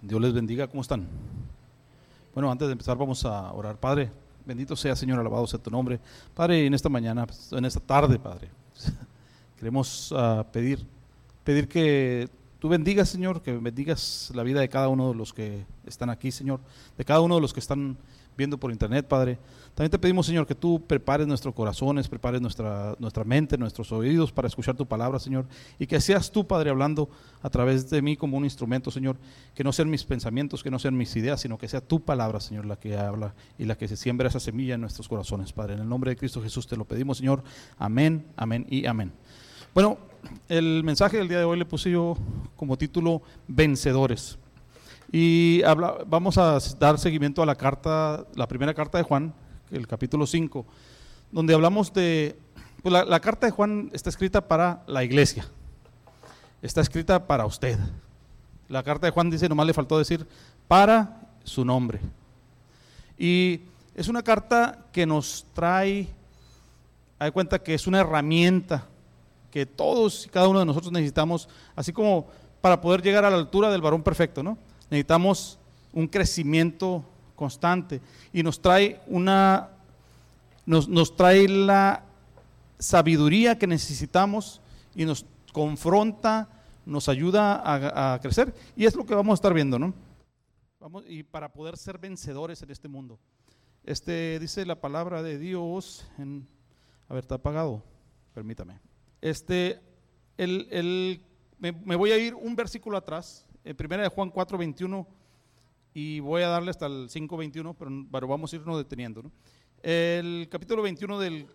Dios les bendiga, ¿cómo están? Bueno, antes de empezar vamos a orar. Padre, bendito sea Señor, alabado sea tu nombre. Padre, en esta mañana, en esta tarde, Padre, queremos uh, pedir, pedir que tú bendigas, Señor, que bendigas la vida de cada uno de los que están aquí, Señor, de cada uno de los que están viendo por internet, Padre. También te pedimos, Señor, que tú prepares nuestros corazones, prepares nuestra, nuestra mente, nuestros oídos para escuchar tu palabra, Señor. Y que seas tú, Padre, hablando a través de mí como un instrumento, Señor. Que no sean mis pensamientos, que no sean mis ideas, sino que sea tu palabra, Señor, la que habla y la que se siembra esa semilla en nuestros corazones, Padre. En el nombre de Cristo Jesús te lo pedimos, Señor. Amén, amén y amén. Bueno, el mensaje del día de hoy le puse yo como título Vencedores. Y habla, vamos a dar seguimiento a la carta, la primera carta de Juan, el capítulo 5, donde hablamos de, pues la, la, carta de Juan está escrita para la iglesia, está escrita para usted. La carta de Juan dice, nomás le faltó decir, para su nombre. Y es una carta que nos trae, hay cuenta que es una herramienta que todos y cada uno de nosotros necesitamos, así como para poder llegar a la altura del varón perfecto, ¿no? necesitamos un crecimiento constante y nos trae una nos, nos, trae la sabiduría que necesitamos y nos confronta, nos ayuda a, crecer y es lo que vamos a estar viendo, ¿no? Vamos, y para poder ser vencedores en este mundo. Este dice la palabra de Dios en a ver, está apagado. Permítame. Este el, el me, voy a ir un versículo atrás en primera de Juan 4, 21, y voy a darle hasta el 5, 21, pero, vamos a irnos deteniendo. El capítulo 21 del,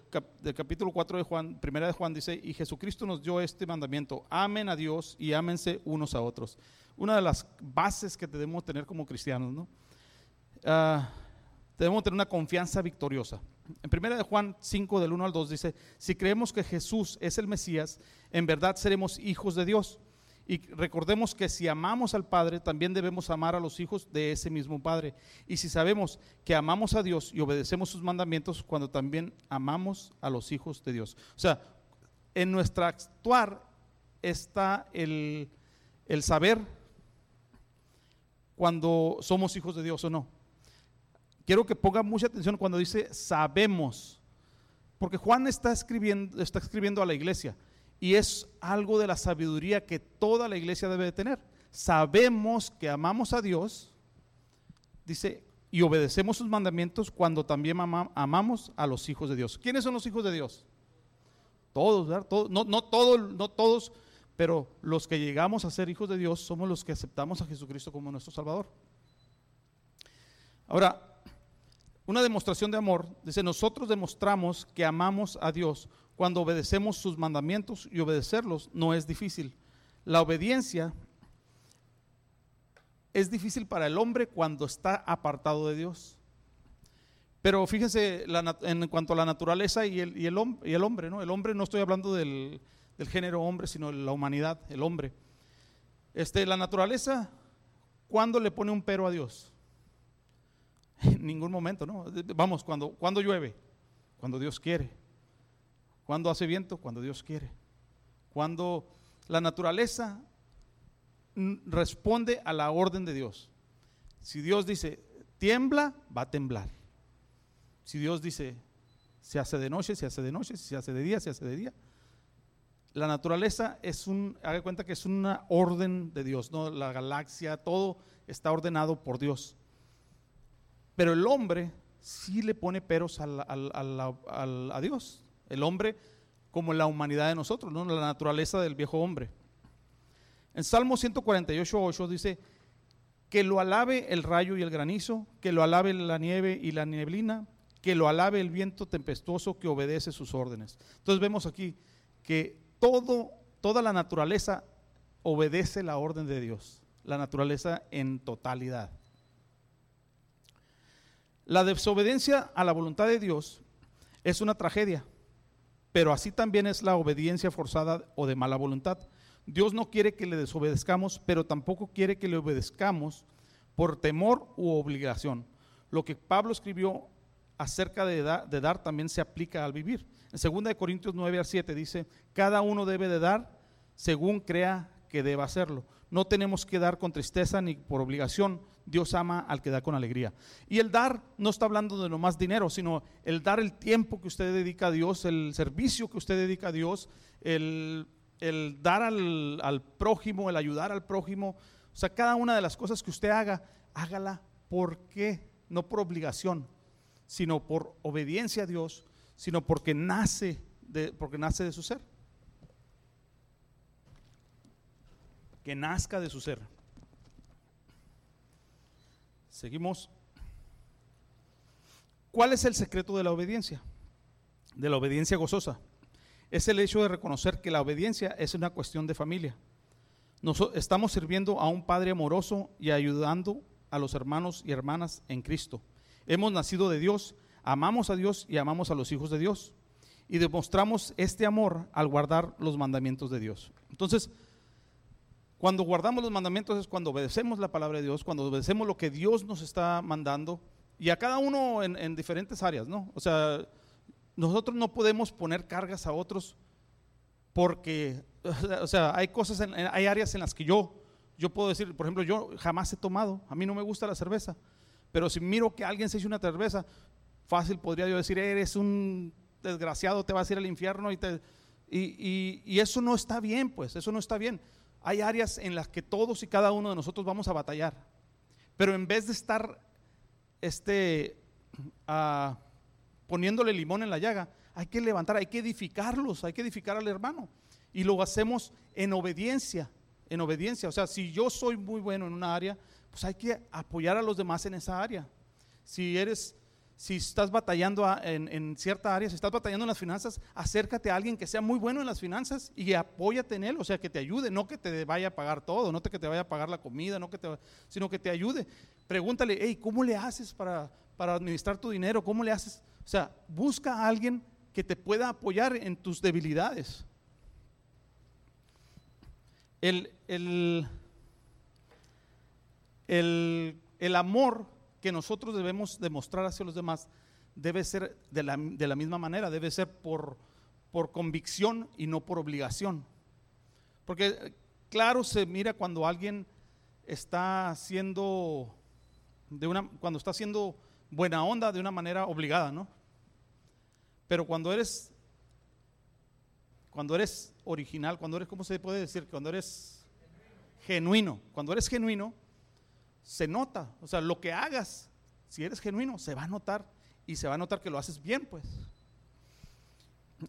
del, capítulo 4 de Juan, primera de Juan dice, y Jesucristo nos dio este mandamiento, amen a Dios y ámense unos a otros. Una de las bases que debemos tener como cristianos, ¿no? Uh, debemos tener una confianza victoriosa. En primera de Juan 5, del 1 al 2 dice, si creemos que Jesús es el Mesías, en verdad seremos hijos de Dios. Y recordemos que si amamos al Padre, también debemos amar a los hijos de ese mismo Padre. Y si sabemos que amamos a Dios y obedecemos sus mandamientos, cuando también amamos a los hijos de Dios. O sea, en nuestro actuar está el, el saber cuando somos hijos de Dios o no. Quiero que ponga mucha atención cuando dice sabemos, porque Juan está escribiendo, está escribiendo a la iglesia. Y es algo de la sabiduría que toda la iglesia debe de tener. Sabemos que amamos a Dios, dice, y obedecemos sus mandamientos cuando también amamos a los hijos de Dios. ¿Quiénes son los hijos de Dios? Todos, no, todos, no todos, pero los que llegamos a ser hijos de Dios somos los que aceptamos a Jesucristo como nuestro Salvador. Ahora, una demostración de amor, dice, nosotros demostramos que amamos a Dios cuando obedecemos sus mandamientos y obedecerlos no es difícil. La obediencia es difícil para el hombre cuando está apartado de Dios. Pero fíjense en cuanto a la naturaleza y el, y el, y el hombre, ¿no? El hombre no estoy hablando del, género hombre, sino de la humanidad, el hombre. Este, la naturaleza, ¿cuándo le pone un pero a Dios? En ningún momento, ¿no? Vamos, cuando, cuando llueve, cuando Dios quiere. Cuando hace viento? Cuando Dios quiere. Cuando la naturaleza responde a la orden de Dios. Si Dios dice, tiembla, va a temblar. Si Dios dice, se hace de noche, se hace de noche, si se hace de día, se hace de día. La naturaleza es un, haga cuenta que es una orden de Dios, ¿no? La galaxia, todo está ordenado por Dios. Pero el hombre sí le pone peros a Dios el hombre como la humanidad de nosotros, ¿no? la naturaleza del viejo hombre. En Salmo 148, 8 dice, que lo alabe el rayo y el granizo, que lo alabe la nieve y la neblina, que lo alabe el viento tempestuoso que obedece sus órdenes. Entonces vemos aquí que toda la naturaleza obedece la orden de Dios, la naturaleza en totalidad. La desobediencia a la voluntad de Dios es una tragedia pero así también es la obediencia forzada o de mala voluntad. Dios no quiere que le desobedezcamos, pero tampoco quiere que le obedezcamos por temor u obligación. Lo que Pablo escribió acerca de, dar también se aplica al vivir. En 2 Corintios 9 al 7 dice, cada uno debe de dar según crea que deba hacerlo, no tenemos que dar con tristeza ni por obligación. Dios ama al que da con alegría. Y el dar no está hablando de no más dinero, sino el dar el tiempo que usted dedica a Dios, el servicio que usted dedica a Dios, el, dar al, al prójimo, el ayudar al prójimo. O sea, cada una de las cosas que usted haga, hágala por qué, no por obligación, sino por obediencia a Dios, sino porque nace de, porque nace de su ser. Que nazca de su ser. Seguimos. ¿Cuál es el secreto de la obediencia? De la obediencia gozosa. Es el hecho de reconocer que la obediencia es una cuestión de familia. Nos, estamos sirviendo a un Padre amoroso y ayudando a los hermanos y hermanas en Cristo. Hemos nacido de Dios, amamos a Dios y amamos a los hijos de Dios. Y demostramos este amor al guardar los mandamientos de Dios. Entonces, cuando guardamos los mandamientos es cuando obedecemos la palabra de Dios, cuando obedecemos lo que Dios nos está mandando, y a cada uno en, diferentes áreas, ¿no? O sea, nosotros no podemos poner cargas a otros porque, o sea, hay cosas, hay áreas en las que yo, yo puedo decir, por ejemplo, yo jamás he tomado, a mí no me gusta la cerveza, pero si miro que alguien se hizo una cerveza, fácil podría yo decir, eres un desgraciado, te vas a ir al infierno y, te, y, eso no está bien, pues, eso no está bien. Hay áreas en las que todos y cada uno de nosotros vamos a batallar, pero en vez de estar este, ah, poniéndole limón en la llaga, hay que levantar, hay que edificarlos, hay que edificar al hermano. Y lo hacemos en obediencia, en obediencia. O sea, si yo soy muy bueno en una área, pues hay que apoyar a los demás en esa área. Si eres, si estás batallando en, cierta área, si estás batallando en las finanzas, acércate a alguien que sea muy bueno en las finanzas y apóyate en él, o sea, que te ayude, no que te vaya a pagar todo, no que te vaya a pagar la comida, no que te, sino que te ayude. Pregúntale, hey, ¿cómo le haces para, para administrar tu dinero? ¿Cómo le haces? O sea, busca a alguien que te pueda apoyar en tus debilidades. El, el, el, amor que nosotros debemos demostrar hacia los demás debe ser de la, de la misma manera, debe ser por, por convicción y no por obligación. Porque claro se mira cuando alguien está haciendo de una cuando está haciendo buena onda de una manera obligada, ¿no? Pero cuando eres cuando eres original, cuando eres ¿cómo se puede decir? Cuando eres genuino, cuando eres genuino se nota, o sea, lo que hagas, si eres genuino, se va a notar y se va a notar que lo haces bien, pues.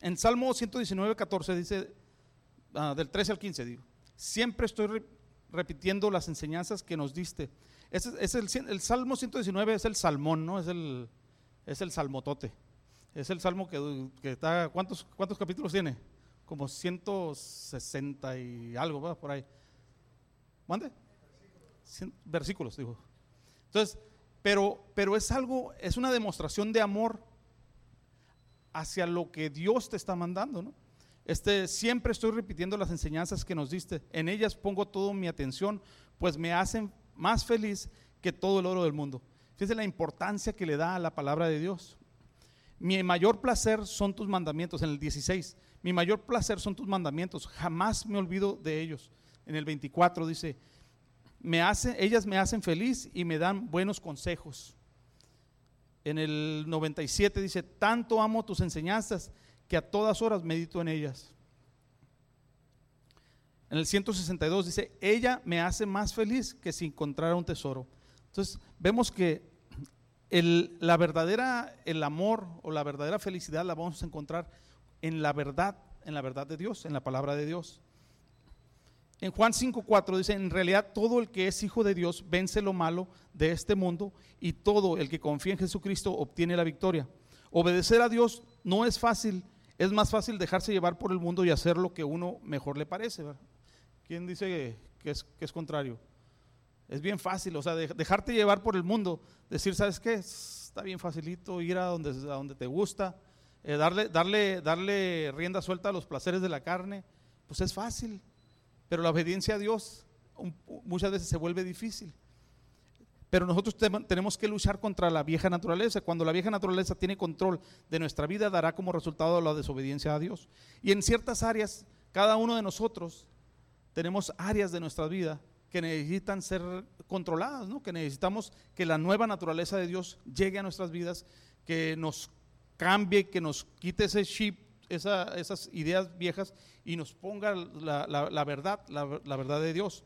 En Salmo 119, 14 dice, ah, del 13 al 15, digo, siempre estoy repitiendo las enseñanzas que nos diste. Es, es el, Salmo 119 es el salmón, ¿no? Es el, es el salmotote. Es el salmo que, que está, ¿cuántos, ¿cuántos capítulos tiene? Como 160 y algo, ¿va? Por ahí. ¿Mande? Versículos, digo. Entonces, pero, pero es algo, es una demostración de amor hacia lo que Dios te está mandando, ¿no? Este, siempre estoy repitiendo las enseñanzas que nos diste. En ellas pongo toda mi atención, pues me hacen más feliz que todo el oro del mundo. Fíjense la importancia que le da a la palabra de Dios. Mi mayor placer son tus mandamientos, en el 16. Mi mayor placer son tus mandamientos, jamás me olvido de ellos. En el 24 dice, me hace, ellas me hacen feliz y me dan buenos consejos. En el 97 dice, tanto amo tus enseñanzas que a todas horas medito en ellas. En el 162 dice, ella me hace más feliz que si encontrara un tesoro. Entonces vemos que el, la verdadera, el amor o la verdadera felicidad la vamos a encontrar en la verdad, en la verdad de Dios, en la palabra de Dios. En Juan 5.4 dice, en realidad todo el que es hijo de Dios vence lo malo de este mundo y todo el que confía en Jesucristo obtiene la victoria. Obedecer a Dios no es fácil, es más fácil dejarse llevar por el mundo y hacer lo que uno mejor le parece. ¿Quién dice que es, que es contrario? Es bien fácil, o sea, dejarte llevar por el mundo, decir, ¿sabes qué? Está bien facilito ir a donde, a donde te gusta, eh, darle, darle, darle rienda suelta a los placeres de la carne, pues es fácil. Pero la obediencia a Dios muchas veces se vuelve difícil. Pero nosotros tenemos que luchar contra la vieja naturaleza. Cuando la vieja naturaleza tiene control de nuestra vida, dará como resultado la desobediencia a Dios. Y en ciertas áreas, cada uno de nosotros tenemos áreas de nuestra vida que necesitan ser controladas, ¿no? que necesitamos que la nueva naturaleza de Dios llegue a nuestras vidas, que nos cambie, que nos quite ese chip, esas ideas viejas y nos ponga la, verdad, la, verdad de Dios.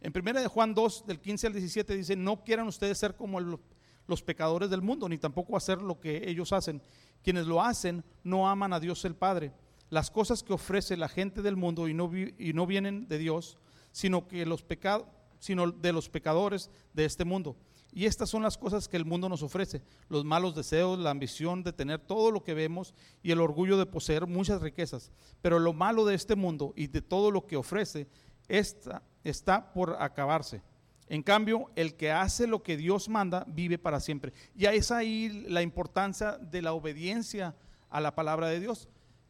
En 1 de Juan 2, del 15 al 17 dice, no quieran ustedes ser como los pecadores del mundo, ni tampoco hacer lo que ellos hacen. Quienes lo hacen no aman a Dios el Padre. Las cosas que ofrece la gente del mundo y no, y no vienen de Dios, sino que los pecados sino de los pecadores de este mundo. Y estas son las cosas que el mundo nos ofrece, los malos deseos, la ambición de tener todo lo que vemos y el orgullo de poseer muchas riquezas. Pero lo malo de este mundo y de todo lo que ofrece esta, está por acabarse. En cambio, el que hace lo que Dios manda vive para siempre. Y es ahí la importancia de la obediencia a la palabra de Dios.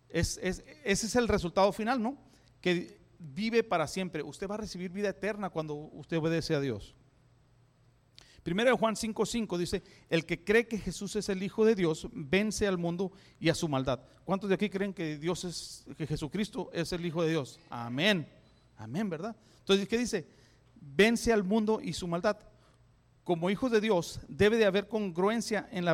Es, ese es el resultado final, ¿no? Que vive para siempre. Usted va a recibir vida eterna cuando usted obedece a Dios. Primero Juan 5:5 dice, el que cree que Jesús es el Hijo de Dios, vence al mundo y a su maldad. ¿Cuántos de aquí creen que Dios es, que Jesucristo es el Hijo de Dios? Amén. Amén, ¿verdad? Entonces, ¿qué dice? Vence al mundo y su maldad. Como hijos de Dios, debe de haber congruencia en,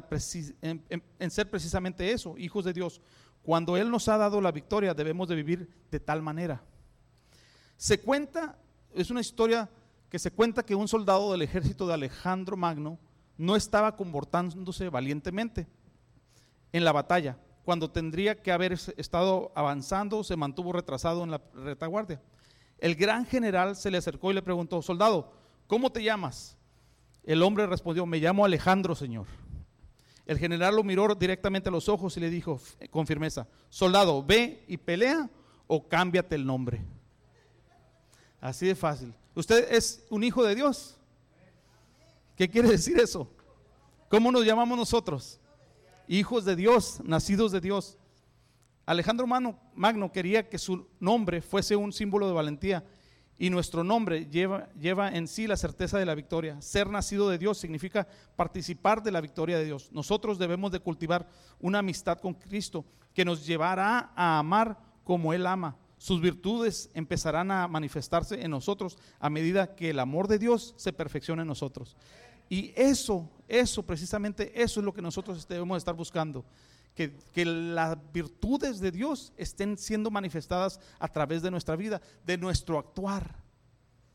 en ser precisamente eso, hijos de Dios. Cuando Él nos ha dado la victoria, debemos de vivir de tal manera. Se cuenta, es una historia que se cuenta que un soldado del ejército de Alejandro Magno no estaba comportándose valientemente en la batalla. Cuando tendría que haber estado avanzando, se mantuvo retrasado en la retaguardia. El gran general se le acercó y le preguntó, soldado, ¿cómo te llamas? El hombre respondió, me llamo Alejandro, señor. El general lo miró directamente a los ojos y le dijo con firmeza, soldado, ve y pelea o cámbiate el nombre. Así de fácil. ¿Usted es un hijo de Dios? ¿Qué quiere decir eso? ¿Cómo nos llamamos nosotros? Hijos de Dios, nacidos de Dios. Alejandro Magno quería que su nombre fuese un símbolo de valentía y nuestro nombre lleva, lleva en sí la certeza de la victoria. Ser nacido de Dios significa participar de la victoria de Dios. Nosotros debemos de cultivar una amistad con Cristo que nos llevará a amar como Él ama sus virtudes empezarán a manifestarse en nosotros a medida que el amor de Dios se perfecciona en nosotros. Y eso, eso, precisamente eso es lo que nosotros debemos estar buscando. Que, que, las virtudes de Dios estén siendo manifestadas a través de nuestra vida, de nuestro actuar,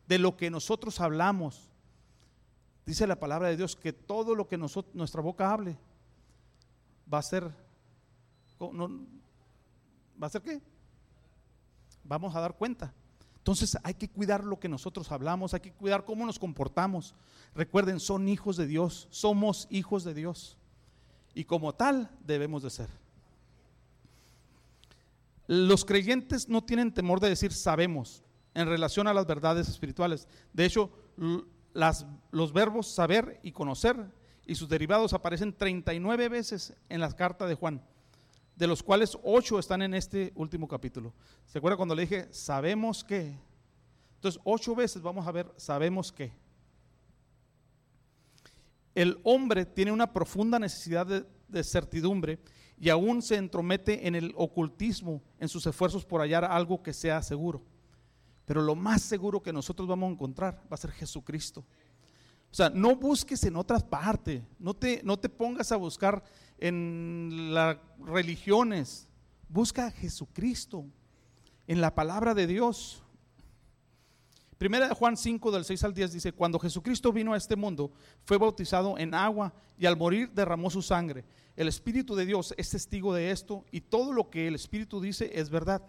de lo que nosotros hablamos. Dice la palabra de Dios que todo lo que nosotros, nuestra boca hable va a ser, ¿va a ser qué? Vamos a dar cuenta. Entonces hay que cuidar lo que nosotros hablamos, hay que cuidar cómo nos comportamos. Recuerden, son hijos de Dios, somos hijos de Dios. Y como tal debemos de ser. Los creyentes no tienen temor de decir sabemos en relación a las verdades espirituales. De hecho, las, los verbos saber y conocer y sus derivados aparecen 39 veces en la carta de Juan de los cuales ocho están en este último capítulo. ¿Se acuerda cuando le dije, sabemos que? Entonces, ocho veces vamos a ver, sabemos que. El hombre tiene una profunda necesidad de, de certidumbre y aún se entromete en el ocultismo en sus esfuerzos por hallar algo que sea seguro. Pero lo más seguro que nosotros vamos a encontrar va a ser Jesucristo. O sea, no busques en otras partes, no te, no te pongas a buscar en las religiones, busca a Jesucristo, en la palabra de Dios. Primera de Juan 5 del 6 al 10 dice, cuando Jesucristo vino a este mundo, fue bautizado en agua y al morir derramó su sangre. El Espíritu de Dios es testigo de esto y todo lo que el Espíritu dice es verdad.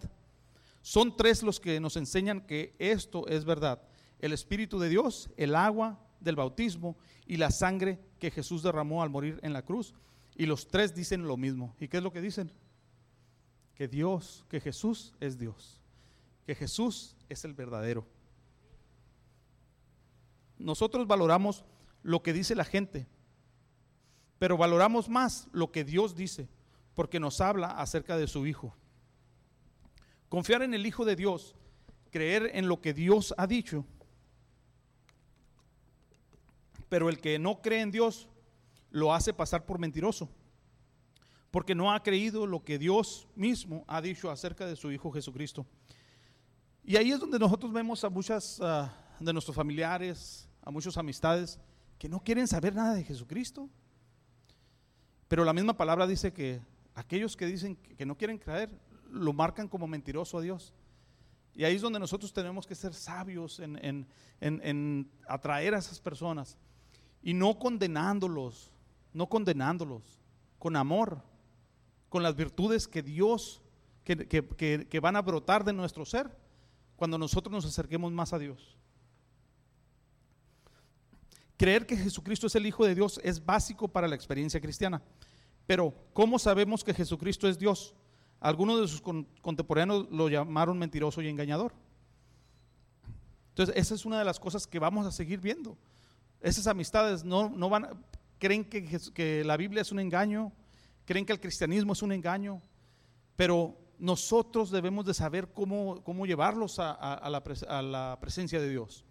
Son tres los que nos enseñan que esto es verdad. El Espíritu de Dios, el agua del bautismo y la sangre que Jesús derramó al morir en la cruz. Y los tres dicen lo mismo. ¿Y qué es lo que dicen? Que Dios, que Jesús es Dios, que Jesús es el verdadero. Nosotros valoramos lo que dice la gente, pero valoramos más lo que Dios dice, porque nos habla acerca de su Hijo. Confiar en el Hijo de Dios, creer en lo que Dios ha dicho, pero el que no cree en Dios lo hace pasar por mentiroso, porque no ha creído lo que Dios mismo ha dicho acerca de su Hijo Jesucristo. Y ahí es donde nosotros vemos a muchas, ah, de nuestros familiares, a muchas amistades que no quieren saber nada de Jesucristo. Pero la misma palabra dice que aquellos que dicen que no quieren creer, lo marcan como mentiroso a Dios. Y ahí es donde nosotros tenemos que ser sabios en, atraer a esas personas y no condenándolos, no condenándolos, con amor, con las virtudes que Dios, que, que van a brotar de nuestro ser cuando nosotros nos acerquemos más a Dios. Creer que Jesucristo es el Hijo de Dios es básico para la experiencia cristiana. Pero, ¿cómo sabemos que Jesucristo es Dios? Algunos de sus contemporáneos lo llamaron mentiroso y engañador. Entonces, esa es una de las cosas que vamos a seguir viendo. Esas amistades no, no van, creen que, que, la Biblia es un engaño, creen que el cristianismo es un engaño, pero nosotros debemos de saber cómo, cómo llevarlos a, a, la, presencia de Dios.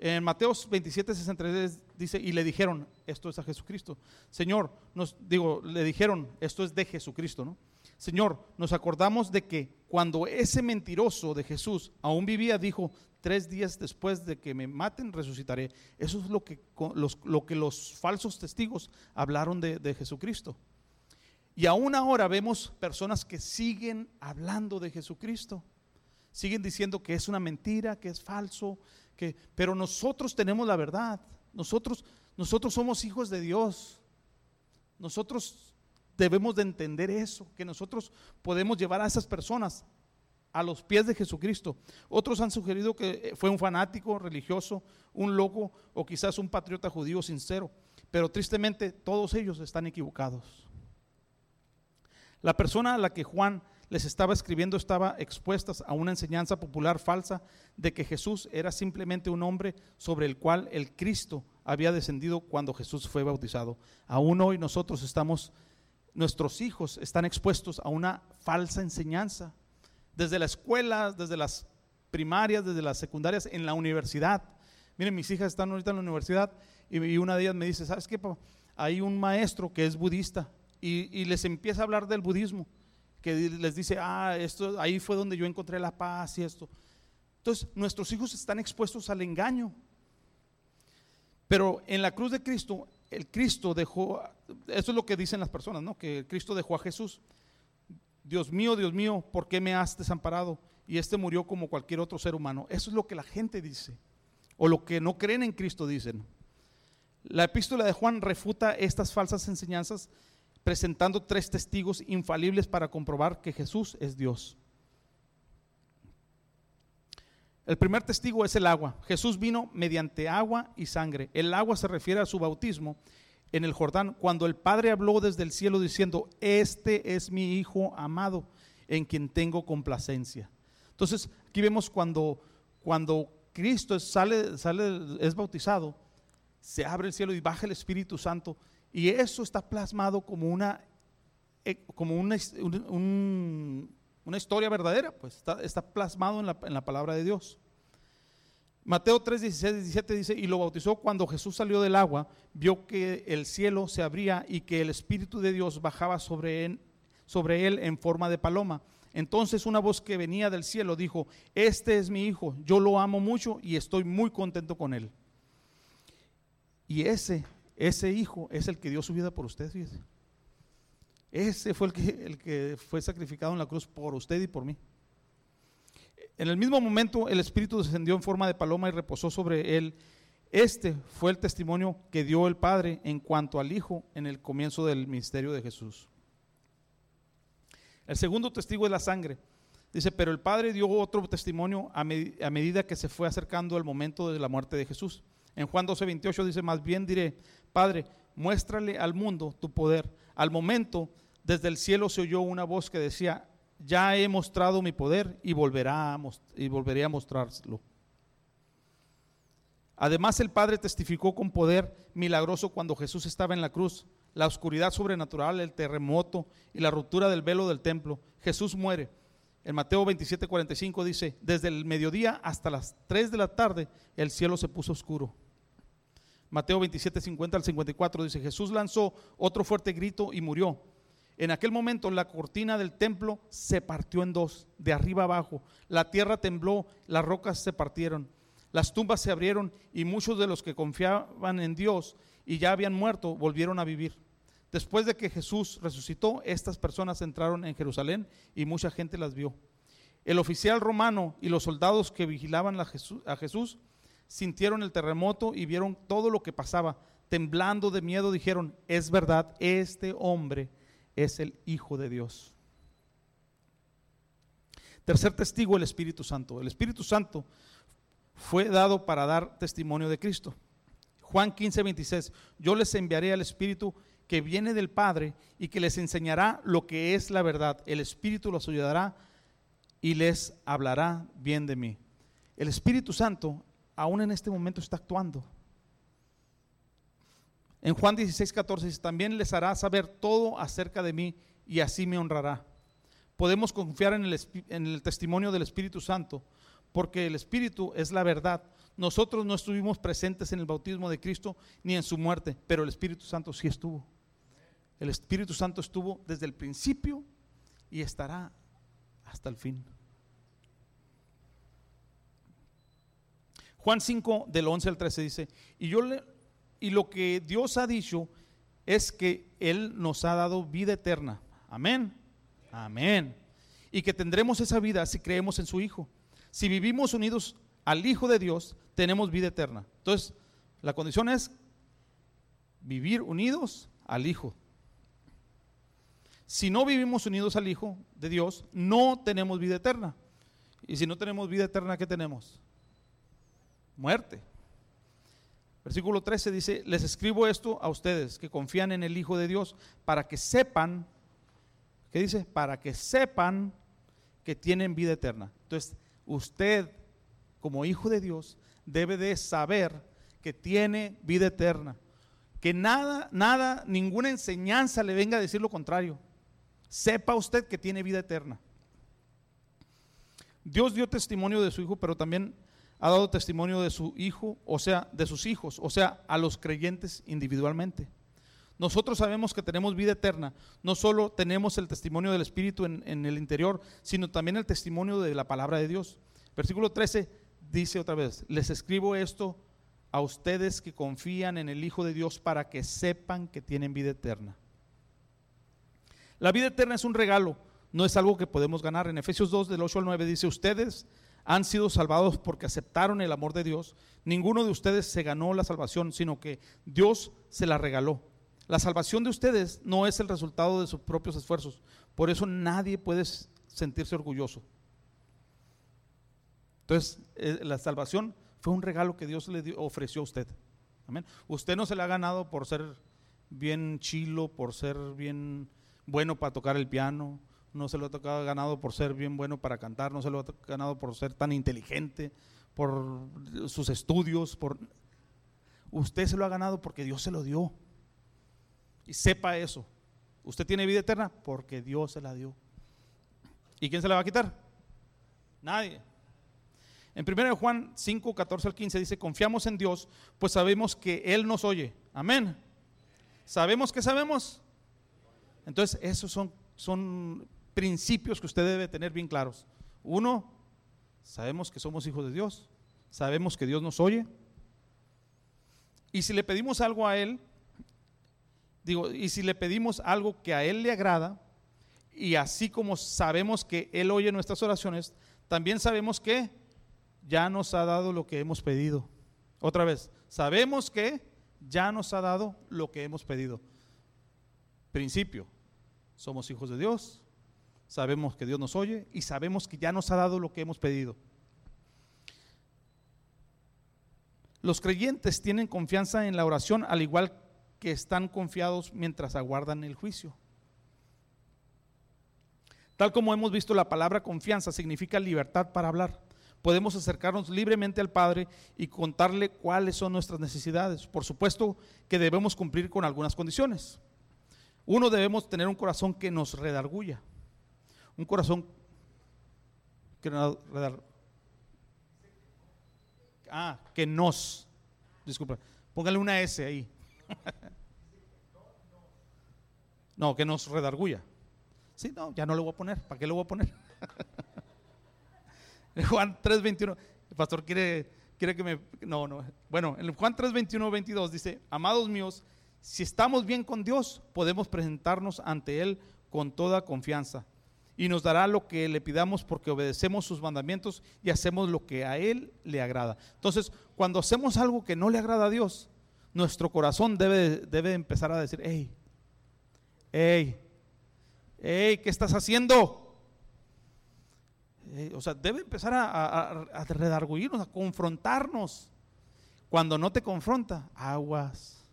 En Mateos 27, 63 dice, y le dijeron, esto es a Jesucristo. Señor, nos digo, le dijeron, esto es de Jesucristo, ¿no? Señor, nos acordamos de que cuando ese mentiroso de Jesús aún vivía, dijo, tres días después de que me maten, resucitaré. Eso es lo que los, falsos testigos hablaron de, de Jesucristo. Y aún ahora vemos personas que siguen hablando de Jesucristo. Siguen diciendo que es una mentira, que es falso, que, pero nosotros tenemos la verdad. Nosotros, nosotros somos hijos de Dios. Nosotros debemos de entender eso, que nosotros podemos llevar a esas personas a los pies de Jesucristo. Otros han sugerido que fue un fanático religioso, un loco o quizás un patriota judío sincero, pero tristemente todos ellos están equivocados. La persona a la que Juan les estaba escribiendo estaba expuestas a una enseñanza popular falsa de que Jesús era simplemente un hombre sobre el cual el Cristo había descendido cuando Jesús fue bautizado. Aún hoy nosotros estamos, nuestros hijos están expuestos a una falsa enseñanza. Desde la escuela, desde las primarias, desde las secundarias, en la universidad. Miren, mis hijas están ahorita en la universidad y, una de ellas me dice, ¿sabes qué? Hay un maestro que es budista y les empieza a hablar del budismo que les dice, ah, esto, ahí fue donde yo encontré la paz y esto. Entonces, nuestros hijos están expuestos al engaño. Pero en la cruz de Cristo, el Cristo dejó, eso es lo que dicen las personas, ¿no? Que Cristo dejó a Jesús. Dios mío, Dios mío, ¿por qué me has desamparado? Y este murió como cualquier otro ser humano. Eso es lo que la gente dice. O lo que no creen en Cristo dicen. La epístola de Juan refuta estas falsas enseñanzas presentando tres testigos infalibles para comprobar que Jesús es Dios. El primer testigo es el agua. Jesús vino mediante agua y sangre. El agua se refiere a su bautismo en el Jordán, cuando el Padre habló desde el cielo diciendo, este es mi Hijo amado, en quien tengo complacencia. Entonces, aquí vemos cuando, cuando Cristo sale, sale, es bautizado, se abre el cielo y baja el Espíritu Santo y eso está plasmado como una, eh, como una, una historia verdadera, pues está, plasmado en la, en la, palabra de Dios. Mateo 3, 16, 17 dice, y lo bautizó cuando Jesús salió del agua, vio que el cielo se abría y que el Espíritu de Dios bajaba sobre él, sobre él en forma de paloma. Entonces una voz que venía del cielo dijo, este es mi hijo, yo lo amo mucho y estoy muy contento con él. Y ese ese hijo es el que dio su vida por usted, fíjese. Ese fue el que, el que fue sacrificado en la cruz por usted y por mí. En el mismo momento el Espíritu descendió en forma de paloma y reposó sobre él. Este fue el testimonio que dio el Padre en cuanto al Hijo en el comienzo del ministerio de Jesús. El segundo testigo es la sangre. Dice, pero el Padre dio otro testimonio a, medida que se fue acercando el momento de la muerte de Jesús. En Juan 12, 28 dice, más bien diré, Padre, muéstrale al mundo tu poder. Al momento, desde el cielo se oyó una voz que decía, ya he mostrado mi poder y, volverá y volveré a mostrarlo. Además, el Padre testificó con poder milagroso cuando Jesús estaba en la cruz. La oscuridad sobrenatural, el terremoto y la ruptura del velo del templo. Jesús muere. En Mateo 27, 45 dice, desde el mediodía hasta las 3 de la tarde el cielo se puso oscuro. Mateo 27, 50 al 54 dice, Jesús lanzó otro fuerte grito y murió. En aquel momento la cortina del templo se partió en dos, de arriba abajo. La tierra tembló, las rocas se partieron. Las tumbas se abrieron y muchos de los que confiaban en Dios y ya habían muerto volvieron a vivir. Después de que Jesús resucitó, estas personas entraron en Jerusalén y mucha gente las vio. El oficial romano y los soldados que vigilaban a Jesús, sintieron el terremoto y vieron todo lo que pasaba. Temblando de miedo dijeron, es verdad, este hombre es el Hijo de Dios. Tercer testigo, el Espíritu Santo. El Espíritu Santo fue dado para dar testimonio de Cristo. Juan 15, 26, yo les enviaré al Espíritu que viene del Padre y que les enseñará lo que es la verdad. El Espíritu los ayudará y les hablará bien de mí. El Espíritu Santo aún en este momento está actuando. En Juan 16, 14 dice, también les hará saber todo acerca de mí y así me honrará. Podemos confiar en el, testimonio del Espíritu Santo porque el Espíritu es la verdad. Nosotros no estuvimos presentes en el bautismo de Cristo ni en su muerte, pero el Espíritu Santo sí estuvo. El Espíritu Santo estuvo desde el principio y estará hasta el fin. Juan 5 del 11 al 13 dice, y yo le, y lo que Dios ha dicho es que él nos ha dado vida eterna. Amén. Amén. Y que tendremos esa vida si creemos en su hijo. Si vivimos unidos al hijo de Dios, tenemos vida eterna. Entonces, la condición es vivir unidos al hijo si no vivimos unidos al Hijo de Dios, no tenemos vida eterna. Y si no tenemos vida eterna, ¿qué tenemos? Muerte. Versículo 13 dice, les escribo esto a ustedes que confían en el Hijo de Dios para que sepan, ¿qué dice? Para que sepan que tienen vida eterna. Entonces, usted como Hijo de Dios debe de saber que tiene vida eterna. Que nada, nada, ninguna enseñanza le venga a decir lo contrario sepa usted que tiene vida eterna. Dios dio testimonio de su Hijo, pero también ha dado testimonio de su Hijo, o sea, de sus hijos, o sea, a los creyentes individualmente. Nosotros sabemos que tenemos vida eterna. No solo tenemos el testimonio del Espíritu en, el interior, sino también el testimonio de la palabra de Dios. Versículo 13 dice otra vez, les escribo esto a ustedes que confían en el Hijo de Dios para que sepan que tienen vida eterna. La vida eterna es un regalo, no es algo que podemos ganar. En Efesios 2, del 8 al 9 dice, ustedes han sido salvados porque aceptaron el amor de Dios. Ninguno de ustedes se ganó la salvación, sino que Dios se la regaló. La salvación de ustedes no es el resultado de sus propios esfuerzos. Por eso nadie puede sentirse orgulloso. Entonces, eh, la salvación fue un regalo que Dios le ofreció a usted. Amén. Usted no se la ha ganado por ser bien chilo, por ser bien bueno para tocar el piano, no se lo ha ganado por ser bien bueno para cantar, no se lo ha ganado por ser tan inteligente, por sus estudios, por usted se lo ha ganado porque Dios se lo dio. Y sepa eso. Usted tiene vida eterna porque Dios se la dio. ¿Y quién se la va a quitar? Nadie. En 1 Juan 5, 14 al 15 dice, confiamos en Dios, pues sabemos que Él nos oye. Amén. ¿Sabemos que sabemos? Entonces, esos son, son principios que usted debe tener bien claros. Uno, sabemos que somos hijos de Dios, sabemos que Dios nos oye. Y si le pedimos algo a Él, digo, y si le pedimos algo que a Él le agrada, y así como sabemos que Él oye nuestras oraciones, también sabemos que ya nos ha dado lo que hemos pedido. Otra vez, sabemos que ya nos ha dado lo que hemos pedido. Principio, somos hijos de Dios, sabemos que Dios nos oye y sabemos que ya nos ha dado lo que hemos pedido. Los creyentes tienen confianza en la oración al igual que están confiados mientras aguardan el juicio. Tal como hemos visto, la palabra confianza significa libertad para hablar. Podemos acercarnos libremente al Padre y contarle cuáles son nuestras necesidades. Por supuesto que debemos cumplir con algunas condiciones. Uno debemos tener un corazón que nos redarguya. Un corazón que Ah, que nos. Disculpa. Póngale una S ahí. no, que nos redarguya. Sí, no, ya no le voy a poner. ¿Para qué le voy a poner? Juan 3:21. El pastor quiere quiere que me... No, no. Bueno, en Juan 3, 21, 22 dice, amados míos, si estamos bien con Dios, podemos presentarnos ante Él con toda confianza. Y nos dará lo que le pidamos porque obedecemos sus mandamientos y hacemos lo que a Él le agrada. Entonces, cuando hacemos algo que no le agrada a Dios, nuestro corazón debe, debe empezar a decir, hey, hey, hey, ¿qué estás haciendo? o sea, debe empezar a, a, a redarguirnos, a confrontarnos. Cuando no te confronta, aguas.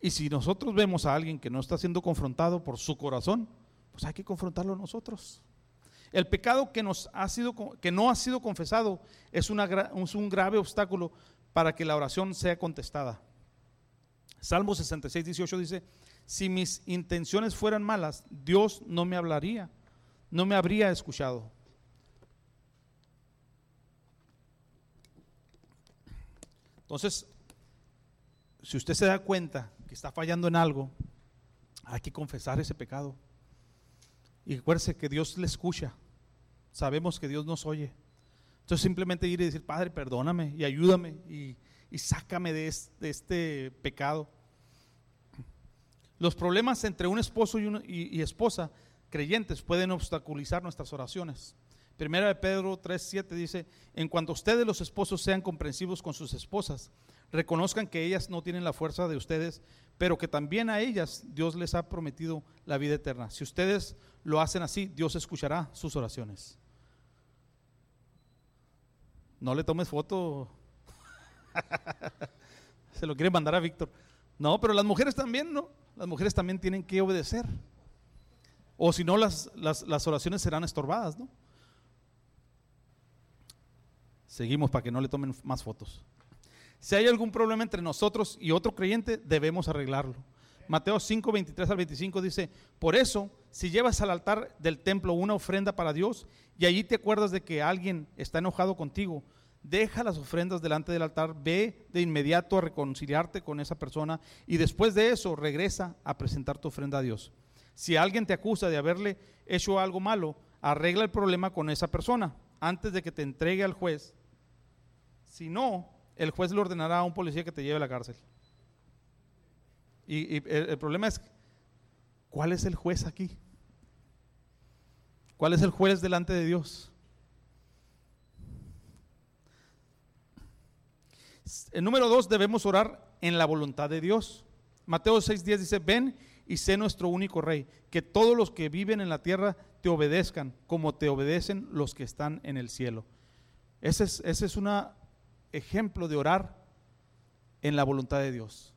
Y si nosotros vemos a alguien que no está siendo confrontado por su corazón, pues hay que confrontarlo nosotros. El pecado que, nos ha sido, que no ha sido confesado es, es un grave obstáculo para que la oración sea contestada. Salmo 66, 18 dice, si mis intenciones fueran malas, Dios no me hablaría, no me habría escuchado. Entonces, si usted se da cuenta está fallando en algo, hay que confesar ese pecado. Y recuerde que Dios le escucha. Sabemos que Dios nos oye. Entonces simplemente ir y decir, Padre, perdóname y ayúdame y, sácame de este, pecado. Los problemas entre un esposo y, y esposa creyentes pueden obstaculizar nuestras oraciones. Primera de Pedro 3:7 dice, en cuanto ustedes los esposos sean comprensivos con sus esposas, reconozcan que ellas no tienen la fuerza de ustedes, pero que también a ellas Dios les ha prometido la vida eterna. Si ustedes lo hacen así, Dios escuchará sus oraciones. No le tomes foto. Se lo quiere mandar a Víctor. No, pero las mujeres también, ¿no? Las mujeres también tienen que obedecer. O si no, las, las, las oraciones serán estorbadas, ¿no? Seguimos para que no le tomen más fotos. Si hay algún problema entre nosotros y otro creyente, debemos arreglarlo. Mateo 5, 23 al 25 dice, por eso, si llevas al altar del templo una ofrenda para Dios y allí te acuerdas de que alguien está enojado contigo, deja las ofrendas delante del altar, ve de inmediato a reconciliarte con esa persona y después de eso regresa a presentar tu ofrenda a Dios. Si alguien te acusa de haberle hecho algo malo, arregla el problema con esa persona antes de que te entregue al juez. Si no, el juez le ordenará a un policía que te lleve a la cárcel. Y, el, problema es, ¿cuál es el juez aquí? ¿Cuál es el juez delante de Dios? El número dos, debemos orar en la voluntad de Dios. Mateo 6:10 dice, ven y sé nuestro único rey, que todos los que viven en la tierra te obedezcan, como te obedecen los que están en el cielo. Ese es, ese es un ejemplo de orar en la voluntad de Dios.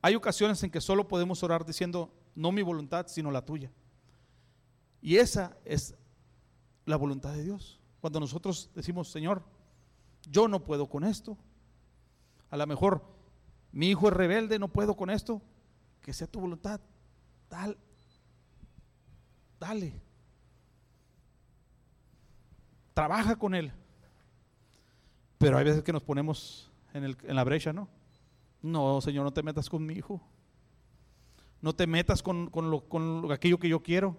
Hay ocasiones en que solo podemos orar diciendo, no mi voluntad, sino la tuya. Y esa es la voluntad de Dios. Cuando nosotros decimos, Señor, yo no puedo con esto. A lo mejor mi hijo es rebelde, no puedo con esto que sea tu voluntad. Dale. Dale. Trabaja con él. Pero hay veces que nos ponemos en, el, en la brecha, ¿no? No, Señor, no te metas con mi hijo. No te metas con, lo, con aquello que yo quiero.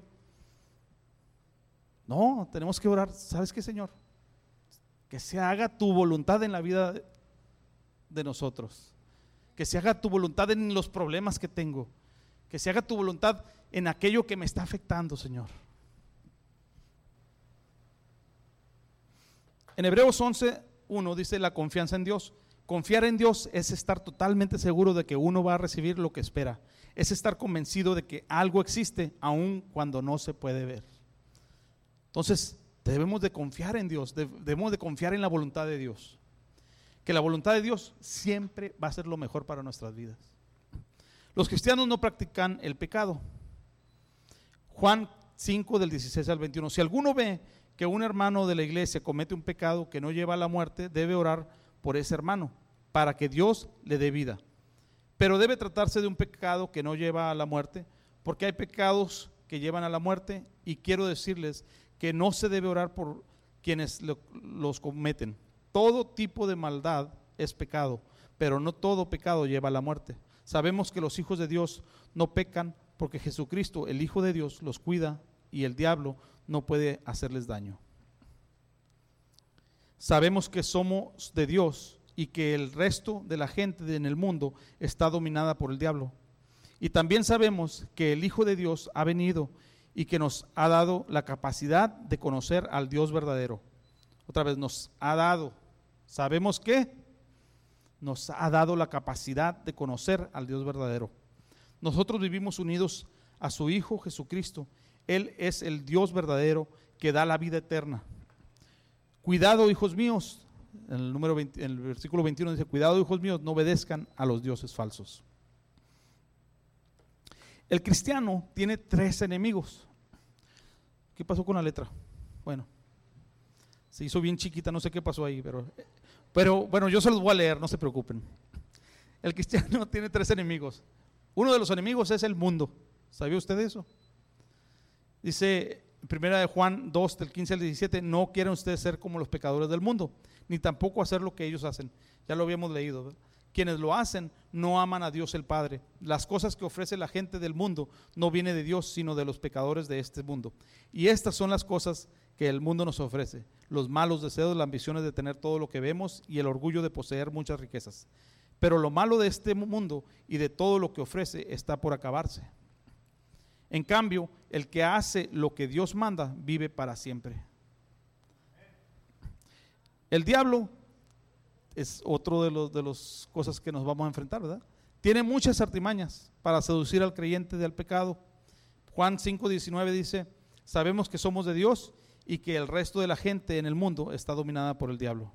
No, tenemos que orar. ¿Sabes qué, Señor? Que se haga tu voluntad en la vida de nosotros que se haga tu voluntad en los problemas que tengo, que se haga tu voluntad en aquello que me está afectando, Señor. En Hebreos 11, 1 dice la confianza en Dios. Confiar en Dios es estar totalmente seguro de que uno va a recibir lo que espera. Es estar convencido de que algo existe aun cuando no se puede ver. Entonces, debemos de confiar en Dios, debemos de confiar en la voluntad de Dios que la voluntad de Dios siempre va a ser lo mejor para nuestras vidas. Los cristianos no practican el pecado. Juan 5 del 16 al 21. Si alguno ve que un hermano de la iglesia comete un pecado que no lleva a la muerte, debe orar por ese hermano para que Dios le dé vida. Pero debe tratarse de un pecado que no lleva a la muerte, porque hay pecados que llevan a la muerte y quiero decirles que no se debe orar por quienes los cometen todo tipo de maldad es pecado, pero no todo pecado lleva a la muerte. Sabemos que los hijos de Dios no pecan porque Jesucristo, el Hijo de Dios, los cuida y el diablo no puede hacerles daño. sabemos que somos de Dios y que el resto de la gente en el mundo está dominada por el diablo. Y también sabemos que el Hijo de Dios ha venido y que nos ha dado la capacidad de conocer al Dios verdadero. Otra vez, nos ha dado. ¿Sabemos qué? Nos ha dado la capacidad de conocer al Dios verdadero. Nosotros vivimos unidos a su Hijo Jesucristo. Él es el Dios verdadero que da la vida eterna. Cuidado, hijos míos. En el, número en el versículo 21 dice, cuidado, hijos míos, no obedezcan a los dioses falsos. El cristiano tiene tres enemigos. ¿Qué pasó con la letra? Bueno, se hizo bien chiquita, no sé qué pasó ahí, pero, pero bueno, yo se los voy a leer, no se preocupen. El cristiano tiene tres enemigos. Uno de los enemigos es el mundo. ¿Sabía usted eso? Dice primera de Juan 2, del 15 al 17, no quieren ustedes ser como los pecadores del mundo, ni tampoco hacer lo que ellos hacen. Ya lo habíamos leído. Quienes lo hacen no aman a Dios el Padre. Las cosas que ofrece la gente del mundo no viene de Dios, sino de los pecadores de este mundo. Y estas son las cosas que el mundo nos ofrece. Los malos deseos, las ambiciones de tener todo lo que vemos y el orgullo de poseer muchas riquezas. Pero lo malo de este mundo y de todo lo que ofrece está por acabarse. En cambio, el que hace lo que Dios manda vive para siempre. El diablo es otro de los de las cosas que nos vamos a enfrentar, ¿verdad? Tiene muchas artimañas para seducir al creyente del pecado. Juan 5:19 dice, sabemos que somos de Dios y que el resto de la gente en el mundo está dominada por el diablo.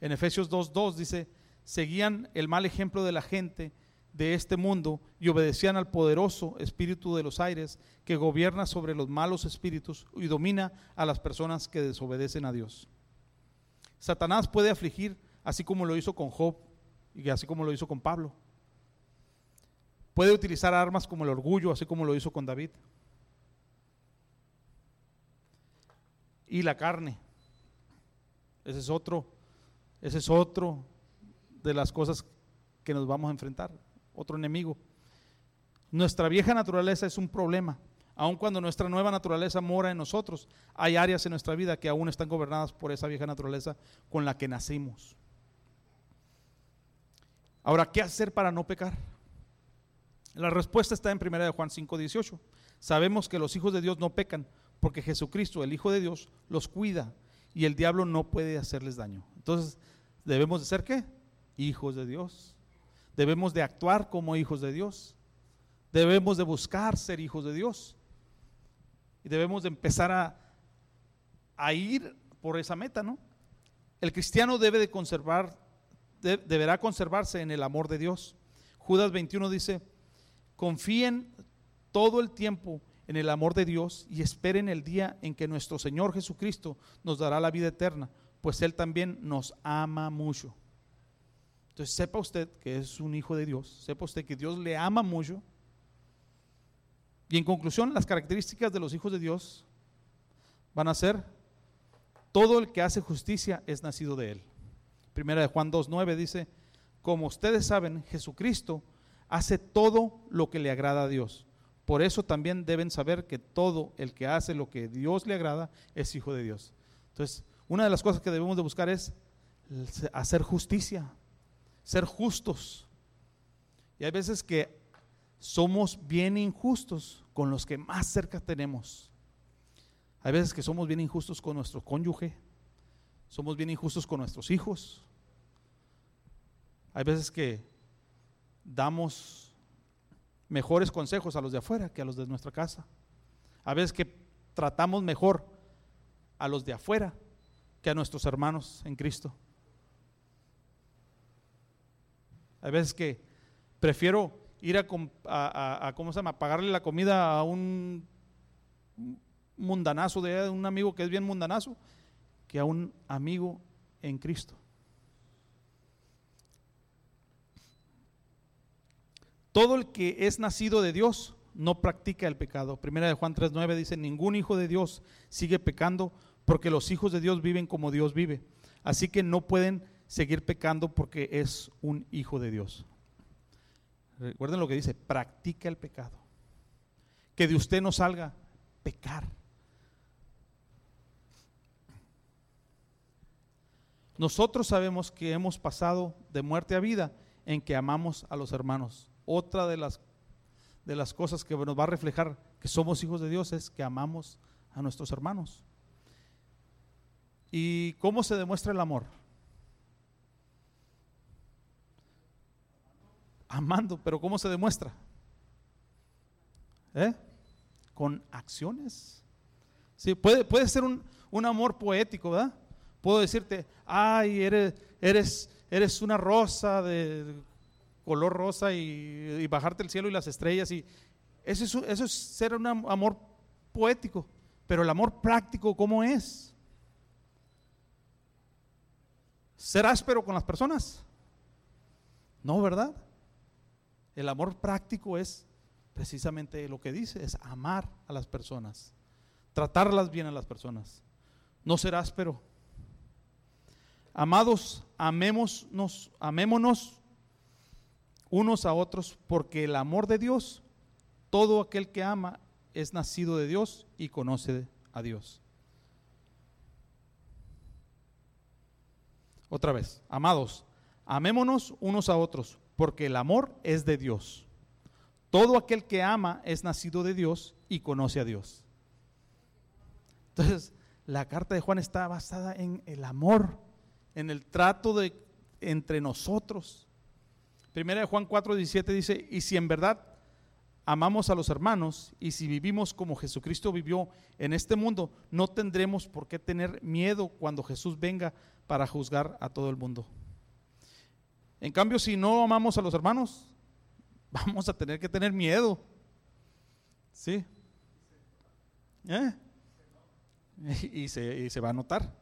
En Efesios 2:2 dice, seguían el mal ejemplo de la gente de este mundo y obedecían al poderoso espíritu de los aires que gobierna sobre los malos espíritus y domina a las personas que desobedecen a Dios. Satanás puede afligir así como lo hizo con Job y así como lo hizo con Pablo. Puede utilizar armas como el orgullo, así como lo hizo con David. Y la carne. Ese es otro, ese es otro de las cosas que nos vamos a enfrentar, otro enemigo. Nuestra vieja naturaleza es un problema. Aun cuando nuestra nueva naturaleza mora en nosotros, hay áreas en nuestra vida que aún están gobernadas por esa vieja naturaleza con la que nacimos. Ahora, ¿qué hacer para no pecar? La respuesta está en 1 Juan 5, 18. Sabemos que los hijos de Dios no pecan porque Jesucristo, el Hijo de Dios, los cuida y el diablo no puede hacerles daño. Entonces, ¿debemos de ser qué? Hijos de Dios. Debemos de actuar como hijos de Dios. Debemos de buscar ser hijos de Dios y debemos de empezar a, a ir por esa meta, ¿no? El cristiano debe de conservar, deberá conservarse en el amor de Dios. Judas 21 dice, confíen todo el tiempo en el amor de Dios y esperen el día en que nuestro Señor Jesucristo nos dará la vida eterna, pues Él también nos ama mucho. Entonces sepa usted que es un hijo de Dios, sepa usted que Dios le ama mucho y en conclusión, las características de los hijos de Dios van a ser, todo el que hace justicia es nacido de él. Primera de Juan 2.9 dice, como ustedes saben, Jesucristo hace todo lo que le agrada a Dios. Por eso también deben saber que todo el que hace lo que Dios le agrada es hijo de Dios. Entonces, una de las cosas que debemos de buscar es hacer justicia, ser justos. Y hay veces que somos bien injustos con los que más cerca tenemos. Hay veces que somos bien injustos con nuestro cónyuge, somos bien injustos con nuestros hijos. Hay veces que damos mejores consejos a los de afuera que a los de nuestra casa. Hay veces que tratamos mejor a los de afuera que a nuestros hermanos en Cristo. Hay veces que prefiero ir a, ¿cómo se llama? pagarle la comida a un mundanazo de un amigo que es bien mundanazo, que a un amigo en Cristo. Todo el que es nacido de Dios no practica el pecado. Primera de Juan 3:9 dice, "Ningún hijo de Dios sigue pecando porque los hijos de Dios viven como Dios vive. Así que no pueden seguir pecando porque es un hijo de Dios." Recuerden lo que dice, practica el pecado. Que de usted no salga pecar. Nosotros sabemos que hemos pasado de muerte a vida en que amamos a los hermanos. Otra de las, de las cosas que nos va a reflejar que somos hijos de Dios es que amamos a nuestros hermanos. ¿Y cómo se demuestra el amor? Amando, pero ¿cómo se demuestra? ¿Eh? Con acciones. Sí, puede, puede ser un, un amor poético, ¿verdad? Puedo decirte, ay, eres, eres, eres una rosa de color rosa y, bajarte el cielo y las estrellas. Y eso es, eso es ser un amor poético. Pero el amor práctico, ¿cómo es? ¿Ser áspero con las personas? No, ¿verdad? El amor práctico es precisamente lo que dice, es amar a las personas, tratarlas bien a las personas, no ser áspero. Amados, amémonos, amémonos unos a otros, porque el amor de Dios, todo aquel que ama es nacido de Dios y conoce a Dios. Otra vez, amados, amémonos unos a otros, porque el amor es de Dios. Todo aquel que ama es nacido de Dios y conoce a Dios. Entonces, la carta de Juan está basada en el amor en el trato de, entre nosotros. Primera de Juan 4, 17 dice, y si en verdad amamos a los hermanos y si vivimos como Jesucristo vivió en este mundo, no tendremos por qué tener miedo cuando Jesús venga para juzgar a todo el mundo. En cambio, si no amamos a los hermanos, vamos a tener que tener miedo. ¿Sí? ¿Eh? Y, se, y se va a notar.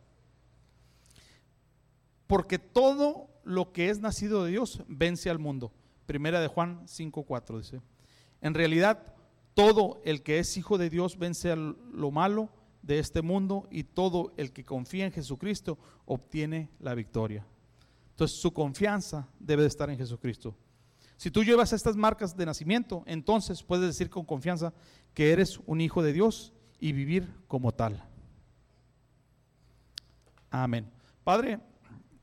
Porque todo lo que es nacido de Dios vence al mundo. Primera de Juan 5.4 dice. En realidad, todo el que es hijo de Dios vence a lo malo de este mundo y todo el que confía en Jesucristo obtiene la victoria. Entonces su confianza debe de estar en Jesucristo. Si tú llevas estas marcas de nacimiento, entonces puedes decir con confianza que eres un hijo de Dios y vivir como tal. Amén. Padre,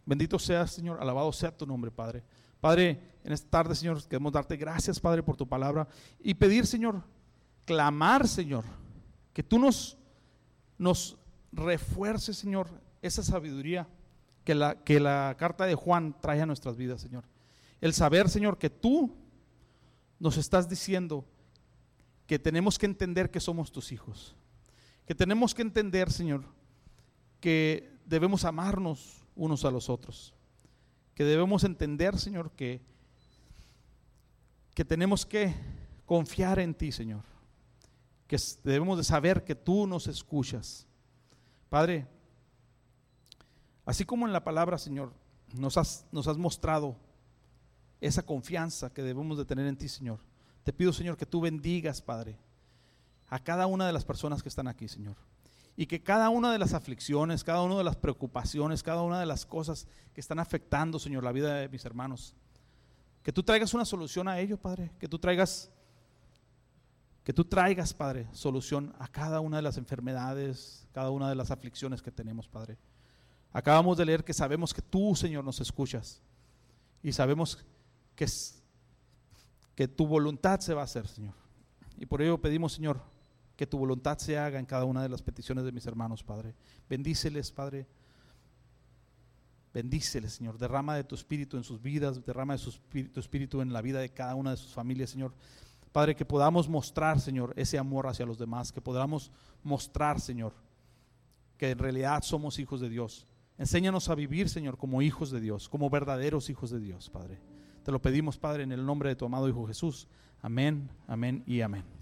Bendito seas, Señor, alabado sea tu nombre, Padre. Padre, en esta tarde, Señor, queremos darte gracias, Padre, por tu palabra y pedir, Señor, clamar, Señor, que tú nos, nos refuerces, Señor, esa sabiduría que la, que la carta de Juan trae a nuestras vidas, Señor. El saber, Señor, que tú nos estás diciendo que tenemos que entender que somos tus hijos, que tenemos que entender, Señor, que debemos amarnos unos a los otros. Que debemos entender, Señor, que, que tenemos que confiar en ti, Señor. Que debemos de saber que tú nos escuchas. Padre, así como en la palabra, Señor, nos has, mostrado esa confianza que debemos de tener en ti, Señor. Te pido, Señor, que tú bendigas, Padre, a cada una de las personas que están aquí, Señor y que cada una de las aflicciones, cada una de las preocupaciones, cada una de las cosas que están afectando, Señor, la vida de mis hermanos, que tú traigas una solución a ello, Padre, que tú traigas que tú traigas, Padre, solución a cada una de las enfermedades, cada una de las aflicciones que tenemos, Padre. Acabamos de leer que sabemos que tú, Señor, nos escuchas y sabemos que, que tu voluntad se va a hacer, Señor. Y por ello pedimos, Señor, que tu voluntad se haga en cada una de las peticiones de mis hermanos, Padre. Bendíceles, Padre. Bendíceles, Señor. Derrama de tu espíritu en sus vidas, derrama de tu espíritu en la vida de cada una de sus familias, Señor. Padre, que podamos mostrar, Señor, ese amor hacia los demás, que podamos mostrar, Señor, que en realidad somos hijos de Dios. Enséñanos a vivir, Señor, como hijos de Dios, como verdaderos hijos de Dios, Padre. Te lo pedimos, Padre, en el nombre de tu amado Hijo Jesús. Amén, amén y amén.